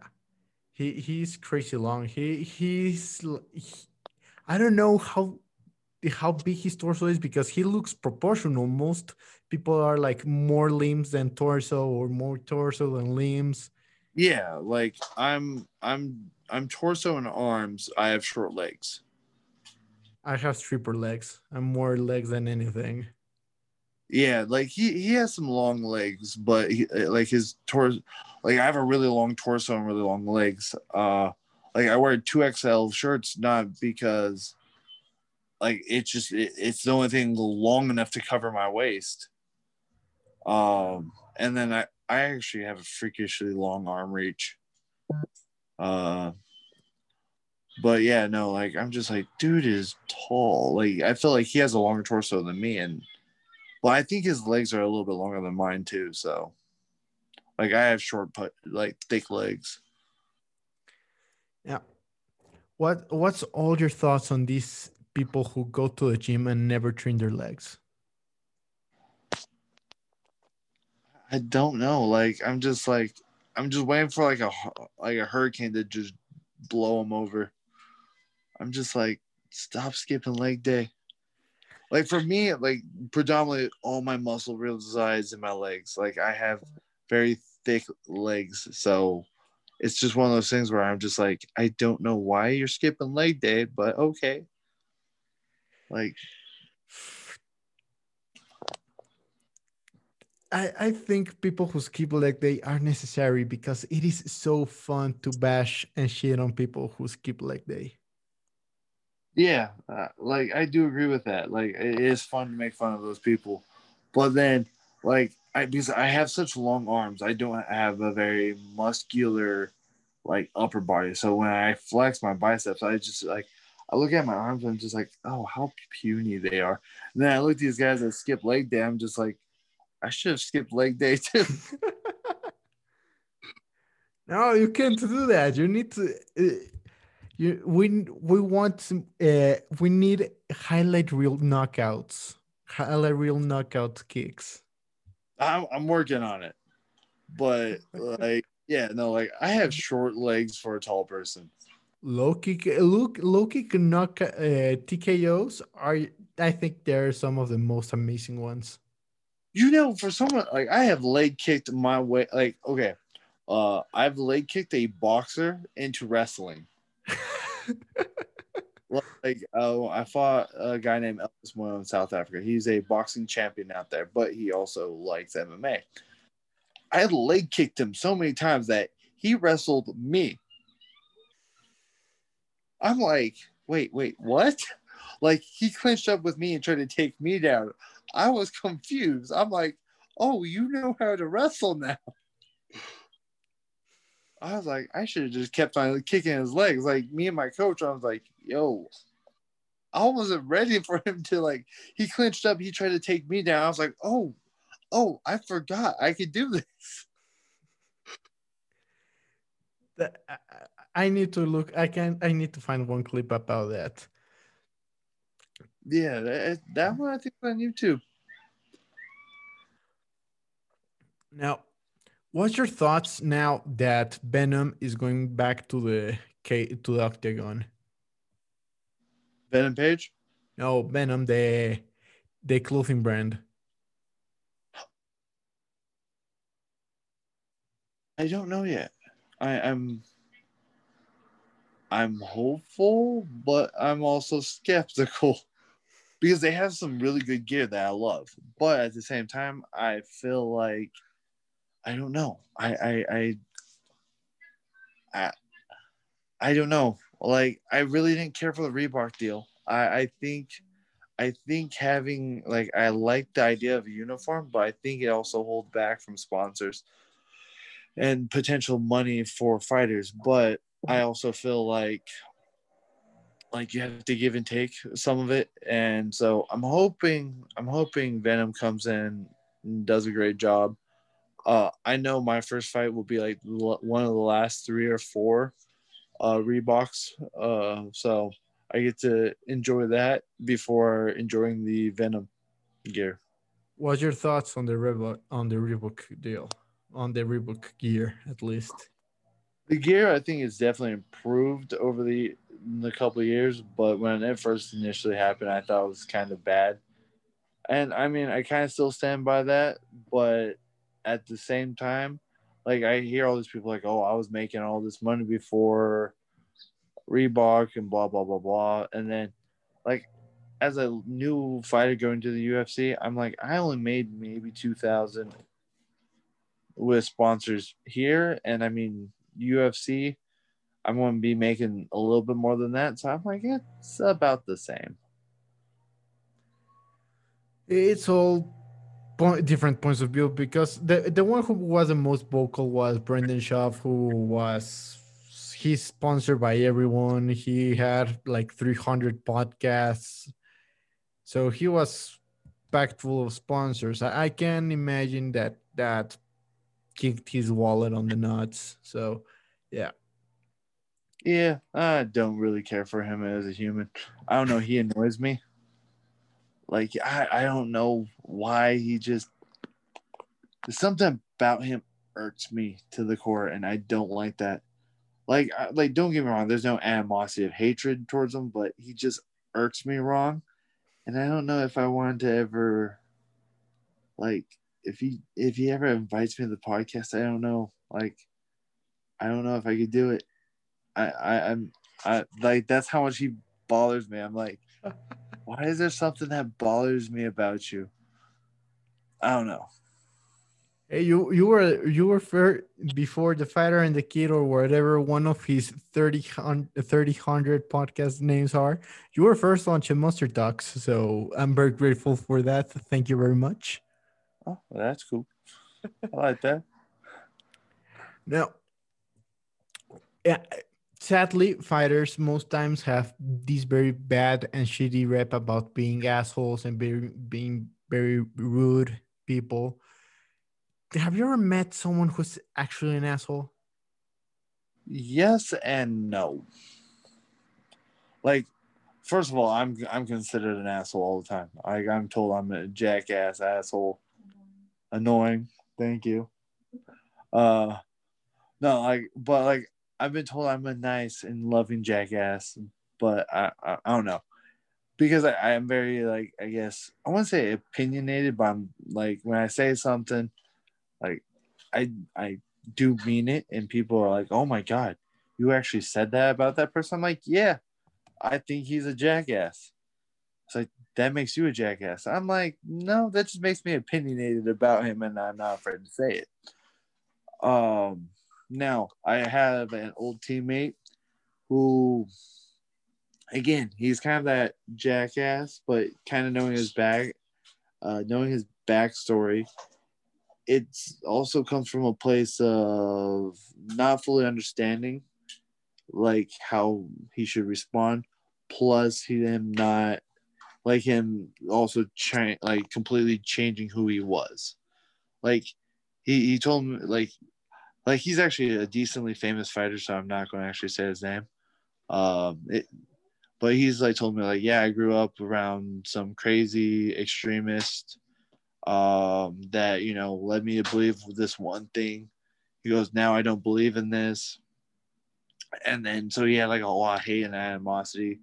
he he's crazy long. He he's he- I don't know how how big his torso is because he looks proportional. Most people are like more limbs than torso or more torso than limbs. Yeah, like I'm I'm I'm torso and arms. I have short legs. I have stripper legs. I'm more legs than anything. Yeah, like he he has some long legs, but he, like his torso, like I have a really long torso and really long legs. Uh, like I wear two XL shirts not because, like it's just it, it's the only thing long enough to cover my waist. Um, and then I I actually have a freakishly long arm reach. Uh, but yeah, no, like I'm just like, dude is tall. Like I feel like he has a longer torso than me, and well, I think his legs are a little bit longer than mine too. So, like I have short put like thick legs. Yeah. What What's all your thoughts on these people who go to the gym and never train their legs? I don't know. Like I'm just like I'm just waiting for like a like a hurricane to just blow them over. I'm just like stop skipping leg day. Like for me, like predominantly all my muscle resides in my legs. Like I have very thick legs, so it's just one of those things where I'm just like I don't know why you're skipping leg day, but okay. Like I, I think people who skip leg day are necessary because it is so fun to bash and shit on people who skip leg day. Yeah, uh, like I do agree with that. Like it is fun to make fun of those people, but then like I because I have such long arms, I don't have a very muscular like upper body. So when I flex my biceps, I just like I look at my arms and I'm just like, oh, how puny they are. And then I look at these guys that skip leg day. I'm just like, I should have skipped leg day too. no, you can't do that. You need to. Uh, you we we want some, uh, we need highlight reel knockouts, highlight reel knockout kicks. I'm I'm working on it, but like yeah, no, like I have short legs for a tall person. Low kick, look, low kick knock uh, TKOs are. I think they're some of the most amazing ones you know, for someone like I have leg kicked my way, like okay, uh, I've leg kicked a boxer into wrestling. like, oh, I fought a guy named Elvis Moyo in South Africa. He's a boxing champion out there, but he also likes MMA. I had leg kicked him so many times that he wrestled me. I'm like, wait, wait, what? Like he clinched up with me and tried to take me down. I was confused. I'm like, oh, you know how to wrestle now. I was like, I should have just kept on kicking his legs. Like me and my coach, I was like, yo, I wasn't ready for him to like. He clinched up. He tried to take me down. I was like, oh, oh, I forgot I could do this. I need to look. I can. I need to find one clip about that. Yeah, that, that one I think on YouTube. Now, what's your thoughts now that Venum is going back to the K to the Octagon? Venom Page? No, Venum, the the clothing brand. I don't know yet. I, I'm, I'm hopeful, but I'm also skeptical because they have some really good gear that I love. But at the same time, I feel like I don't know. I I I I, I don't know. Like I really didn't care for the Reebok deal. I I think I think having like I like the idea of a uniform, but I think it also holds back from sponsors and potential money for fighters. But I also feel like like you have to give and take some of it and so i'm hoping i'm hoping Venum comes in and does a great job. Uh, i know my first fight will be like one of the last three or four uh, reeboks uh, so i get to enjoy that before enjoying the Venum gear. What's your thoughts on the reebok on the reebok deal? On the reebok gear at least. The gear i think is definitely improved over the in a couple years, but when it first initially happened, I thought it was kind of bad. And I mean, I kind of still stand by that, but at the same time, like I hear all these people like, "Oh, I was making all this money before Reebok and blah blah blah blah," and then like as a new fighter going to the UFC, I'm like, I only made maybe two thousand with sponsors here, and I mean UFC I'm going to be making a little bit more than that. So I'm like, it's about the same. It's all po- different points of view because the the one who was the most vocal was Brendan Schaub, who was he's sponsored by everyone. He had like 300 podcasts, so he was packed full of sponsors. I, I can imagine that that kicked his wallet on the nuts. So, yeah. Yeah, I don't really care for him as a human. I don't know. He annoys me. Like I, I don't know why he just something about him irks me to the core, and I don't like that. Like, I- like don't get me wrong. There's no animosity of hatred towards him, but he just irks me wrong, and I don't know if I want to ever, like, if he if he ever invites me to the podcast, I don't know. Like, I don't know if I could do it. I, I I'm I like that's how much he bothers me. I'm like, why is there something that bothers me about you? I don't know. Hey, you you were you were fir- before the fighter and the kid or whatever one of his 30 hundred 30 hundred podcast names are. You were first on Monster Talks, so I'm very grateful for that. Thank you very much. Oh, well, that's cool. I like that. Now, yeah, sadly, fighters most times have these very bad and shitty rep about being assholes and being being very rude people. Have you ever met someone who's actually an asshole? Yes and no. Like, first of all, I'm I'm considered an asshole all the time. I, I'm told I'm a jackass asshole, annoying. Thank you. Uh, no, like, but like I've been told I'm a nice and loving jackass, but I I, I don't know because I, I am very like I guess I want to say opinionated, but I'm like when I say something, like I I do mean it, and people are like, "Oh my god, you actually said that about that person?" I'm like, "Yeah, I think he's a jackass." It's like that makes you a jackass. I'm like, no, that just makes me opinionated about him, and I'm not afraid to say it. Um, now I have an old teammate who, again, he's kind of that jackass, but kind of knowing his back, uh, knowing his backstory, it's also comes from a place of not fully understanding like how he should respond plus him not like him also cha- like completely changing who he was. Like he, he told me like like he's actually a decently famous fighter so i'm not going to actually say his name um it, but he's like told me like yeah i grew up around some crazy extremist um, that you know led me to believe this one thing. He goes, now I don't believe in this, and then so he had like a lot of hate and animosity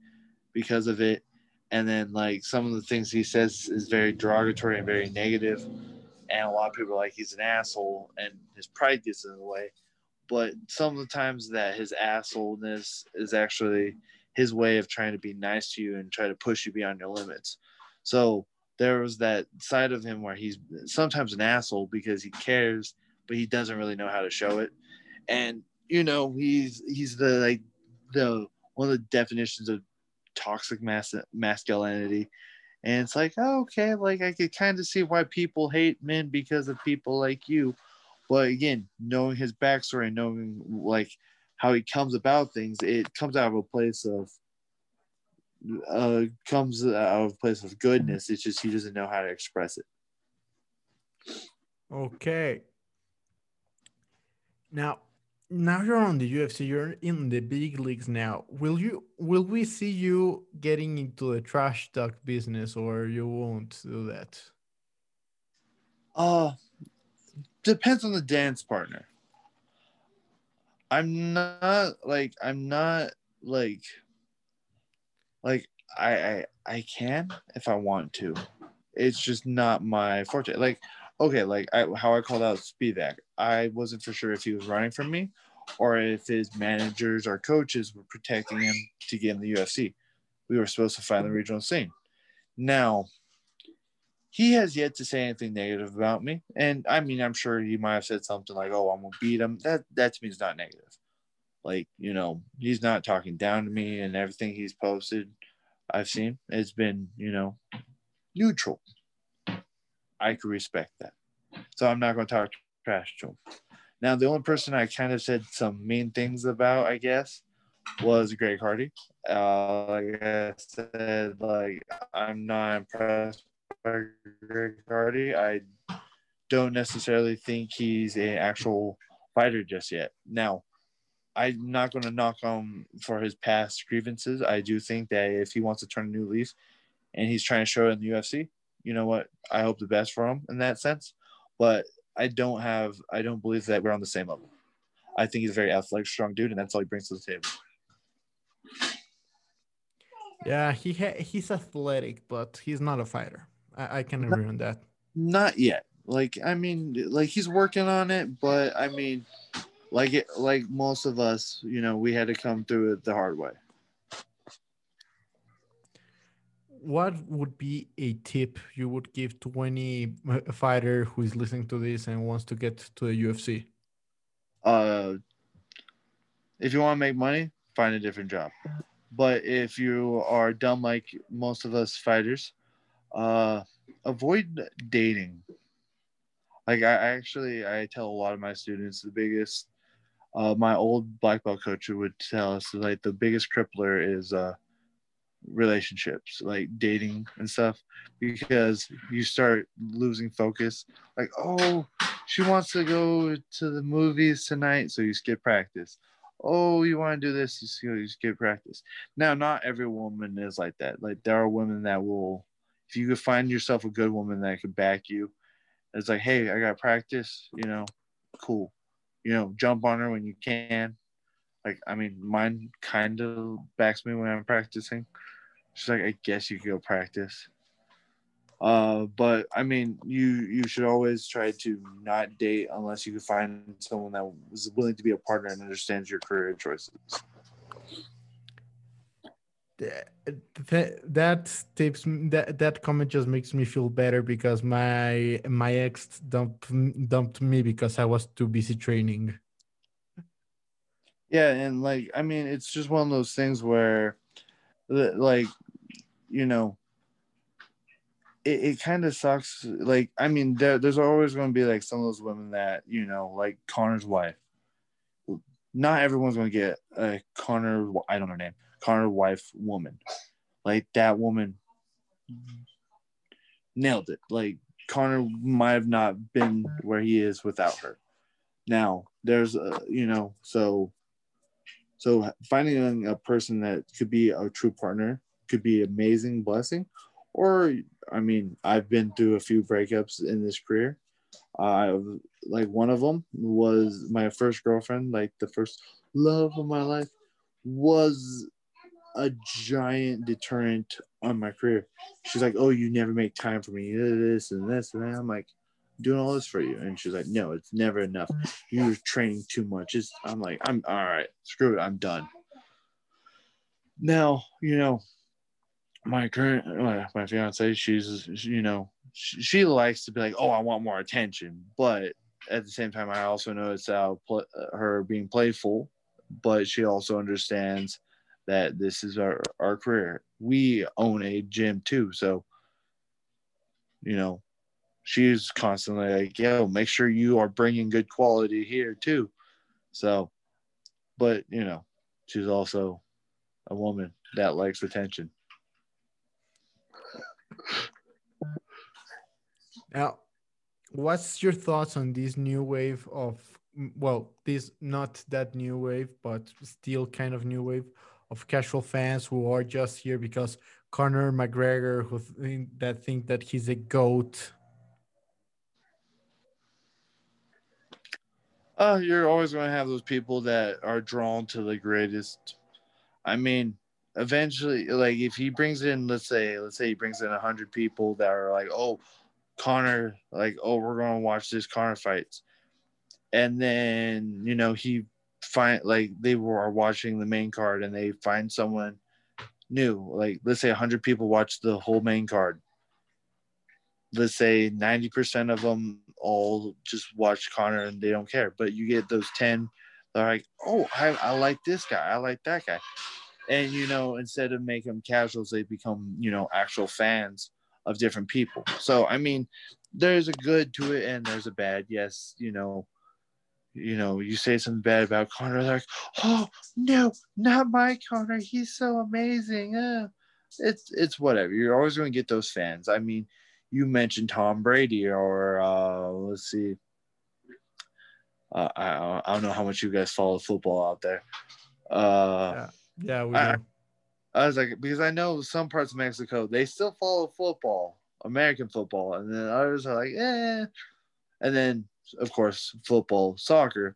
because of it. And then like some of the things he says is very derogatory and very negative, and a lot of people are like he's an asshole and his pride gets in the way. But some of the times that his assholeness is actually his way of trying to be nice to you and try to push you beyond your limits. So there was that side of him where he's sometimes an asshole because he cares, but he doesn't really know how to show it. And you know, he's he's the like the one of the definitions of toxic mas- masculinity. And it's like, oh, okay, like I could kind of see why people hate men because of people like you. But again, knowing his backstory, knowing like how he comes about things, it comes out of a place of uh, comes out of a place of goodness. It's just he doesn't know how to express it. Okay. Now, now you're on the UFC. You're in the big leagues now. Will you? Will we see you getting into the trash talk business, or you won't do that? Uh depends on the dance partner. I'm not like I'm not like like I I I can if I want to. It's just not my forte. Like okay, like I, how I called out Spivac. I wasn't for sure if he was running from me or if his managers or coaches were protecting him to get in the UFC. We were supposed to find the regional scene. Now, he has yet to say anything negative about me. And I mean, I'm sure he might have said something like, oh, I'm going to beat him. That, that to me is not negative. Like, you know, he's not talking down to me and everything he's posted I've seen. It's been, you know, neutral. I could respect that. So I'm not going to talk trash to him. Now, the only person I kind of said some mean things about, I guess, was Greg Hardy. Uh, like I said, like I'm not impressed by Greg Hardy. I don't necessarily think he's an actual fighter just yet. Now, I'm not going to knock him for his past grievances. I do think that if he wants to turn a new leaf and he's trying to show it in the UFC, you know what? I hope the best for him in that sense. But I don't have, I don't believe that we're on the same level. I think he's a very athletic, strong dude, and that's all he brings to the table. Yeah, he ha- he's athletic, but he's not a fighter. I, I can agree on that. Not yet. Like I mean, like he's working on it, but I mean, like it, like most of us, you know, we had to come through it the hard way. What would be a tip you would give to any uh, fighter who is listening to this and wants to get to the UFC? Uh, if you want to make money, find a different job. But if you are dumb like most of us fighters, uh, avoid dating. Like I actually, I tell a lot of my students the biggest. Uh, my old black belt coach would tell us like the biggest crippler is uh, relationships, like dating and stuff, because you start losing focus. Like, oh, she wants to go to the movies tonight, so you skip practice oh, you want to do this, you, you get practice. Now, not every woman is like that. Like there are women that will, if you could find yourself a good woman that could back you, it's like, hey, I got practice, you know, cool. You know, jump on her when you can. Like, I mean, mine kind of backs me when I'm practicing. She's like, I guess you could go practice. Uh, but I mean, you you should always try to not date unless you can find someone that is willing to be a partner and understands your career choices. That, that tips that that comment just makes me feel better because my my ex dumped dumped me because I was too busy training. Yeah, and like I mean, it's just one of those things where, like, you know, it, it kind of sucks. Like, I mean, there, there's always going to be like some of those women that, you know, like Conor's wife. Not everyone's going to get a Conor, I don't know her name, Conor wife woman. Like, that woman nailed it. Like, Connor might have not been where he is without her. Now, there's, a, you know, so. So finding a person that could be a true partner could be amazing blessing, or I mean, I've been through a few breakups in this career. Uh, like one of them was my first girlfriend, like the first love of my life, was a giant deterrent on my career. She's like, "Oh, you never make time for me. This and this and that." I'm like, "Doing all this for you," and she's like, "No, it's never enough. You're training too much." It's, I'm like, "I'm all right. Screw it. I'm done." Now, you know, my current my, fiance she's you know she, she, likes to be like oh i want more attention. But at the same time i also know it's pl- uh, her being playful but she also understands that this is our our career. We own a gym too so you know she's constantly like yo make sure you are bringing good quality here too. So but you know she's also a woman that likes attention now, what's your thoughts on this new wave of well, this not that new wave, but still kind of new wave of casual fans who are just here because Conor McGregor, who think that think that he's a goat. Uh, you're always going to have those people that are drawn to the greatest. I mean, eventually like if he brings in let's say let's say he brings in 100 people that are like oh conor like oh we're to watch this conor fights and then you know he find like they were watching the main card and they find someone new like let's say 100 people watch the whole main card. Let's say 90% of them all just watch conor and they don't care but you get those 10 they're like oh I, I like this guy i like that guy and you know instead of make them casuals they become you know actual fans of different people so i mean there's a good to it and there's a bad. Yes, you know, you know, you say something bad about they're like, oh no, not my Conor. He's so amazing. Uh, it's it's whatever. You're always going to get those fans. I mean, you mentioned Tom Brady, or uh, let's see. Uh, I I don't know how much you guys follow football out there. Uh, yeah, yeah, we I-. I was like, because I know some parts of Mexico they still follow football, American football, and then others are like, eh. And then of course football, soccer,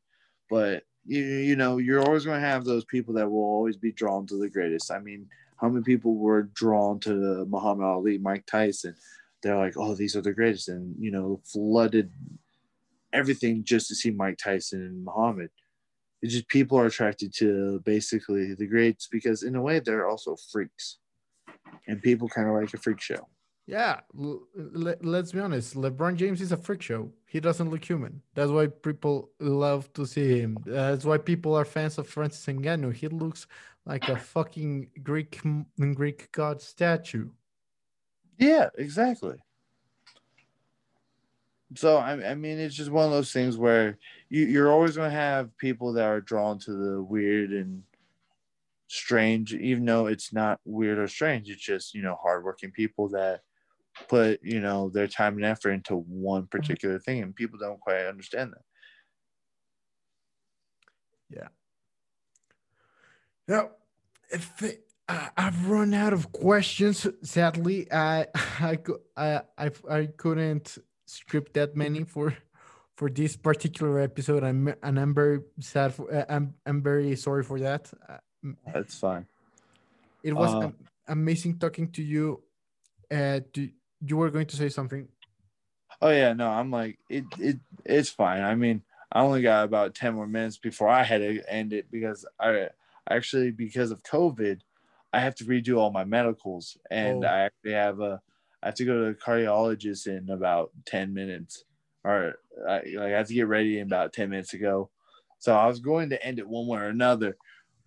but you you know you're always going to have those people that will always be drawn to the greatest. I mean, how many people were drawn to the Muhammad Ali, Mike Tyson? They're like, oh, these are the greatest, and you know, flooded everything just to see Mike Tyson and Muhammad. It's just people are attracted to basically the greats because in a way they're also freaks, and people kind of like a freak show. Yeah, let's be honest. LeBron James is a freak show. He doesn't look human. That's why people love to see him. That's why people are fans of Francis Ngannou. He looks like a fucking Greek Greek god statue. Yeah, exactly. So I, I mean, it's just one of those things where you, you're always going to have people that are drawn to the weird and strange, even though it's not weird or strange. It's just you know hardworking people that put you know their time and effort into one mm-hmm. particular thing, and people don't quite understand that. Yeah, if it, I, I've run out of questions. Sadly, I I I I, I couldn't script that many for for this particular episode. I'm and I'm very sad. For, uh, I'm I'm very sorry for that. Uh, That's fine. it was Uh, amazing talking to you. Uh, do, you were going to say something? Oh yeah, no, I'm like it. It it's fine. I mean, I only got about ten more minutes before I had to end it because I actually because of COVID, I have to redo all my medicals, and Oh. I actually have a I have to go to a cardiologist in about ten minutes, or I, like I have to get ready in about ten minutes ago. So I was going to end it one way or another,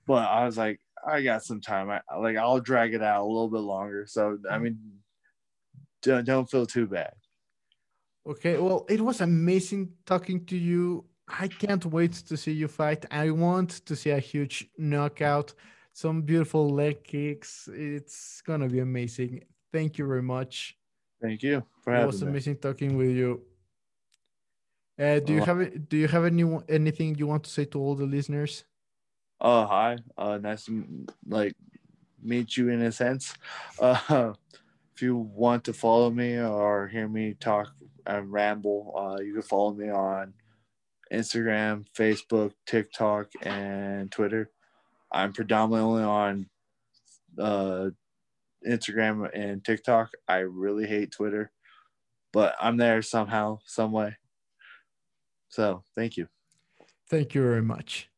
but I was like, I got some time. I like I'll drag it out a little bit longer. So I mean, don't don't feel too bad. Okay, well, it was amazing talking to you. I can't wait to see you fight. I want to see a huge knockout, some beautiful leg kicks. It's gonna be amazing. Thank you very much. Thank you for It was me. amazing talking with you. Uh, do you Uh, have do you have any anything you want to say to all the listeners? Oh, hi. Uh, nice to like meet you in a sense. Uh, if you want to follow me or hear me talk and ramble, uh, you can follow me on Instagram, Facebook, TikTok, and Twitter. I'm predominantly on uh, Instagram and TikTok. I really hate Twitter, but I'm there somehow, some way. So, thank you. Thank you very much.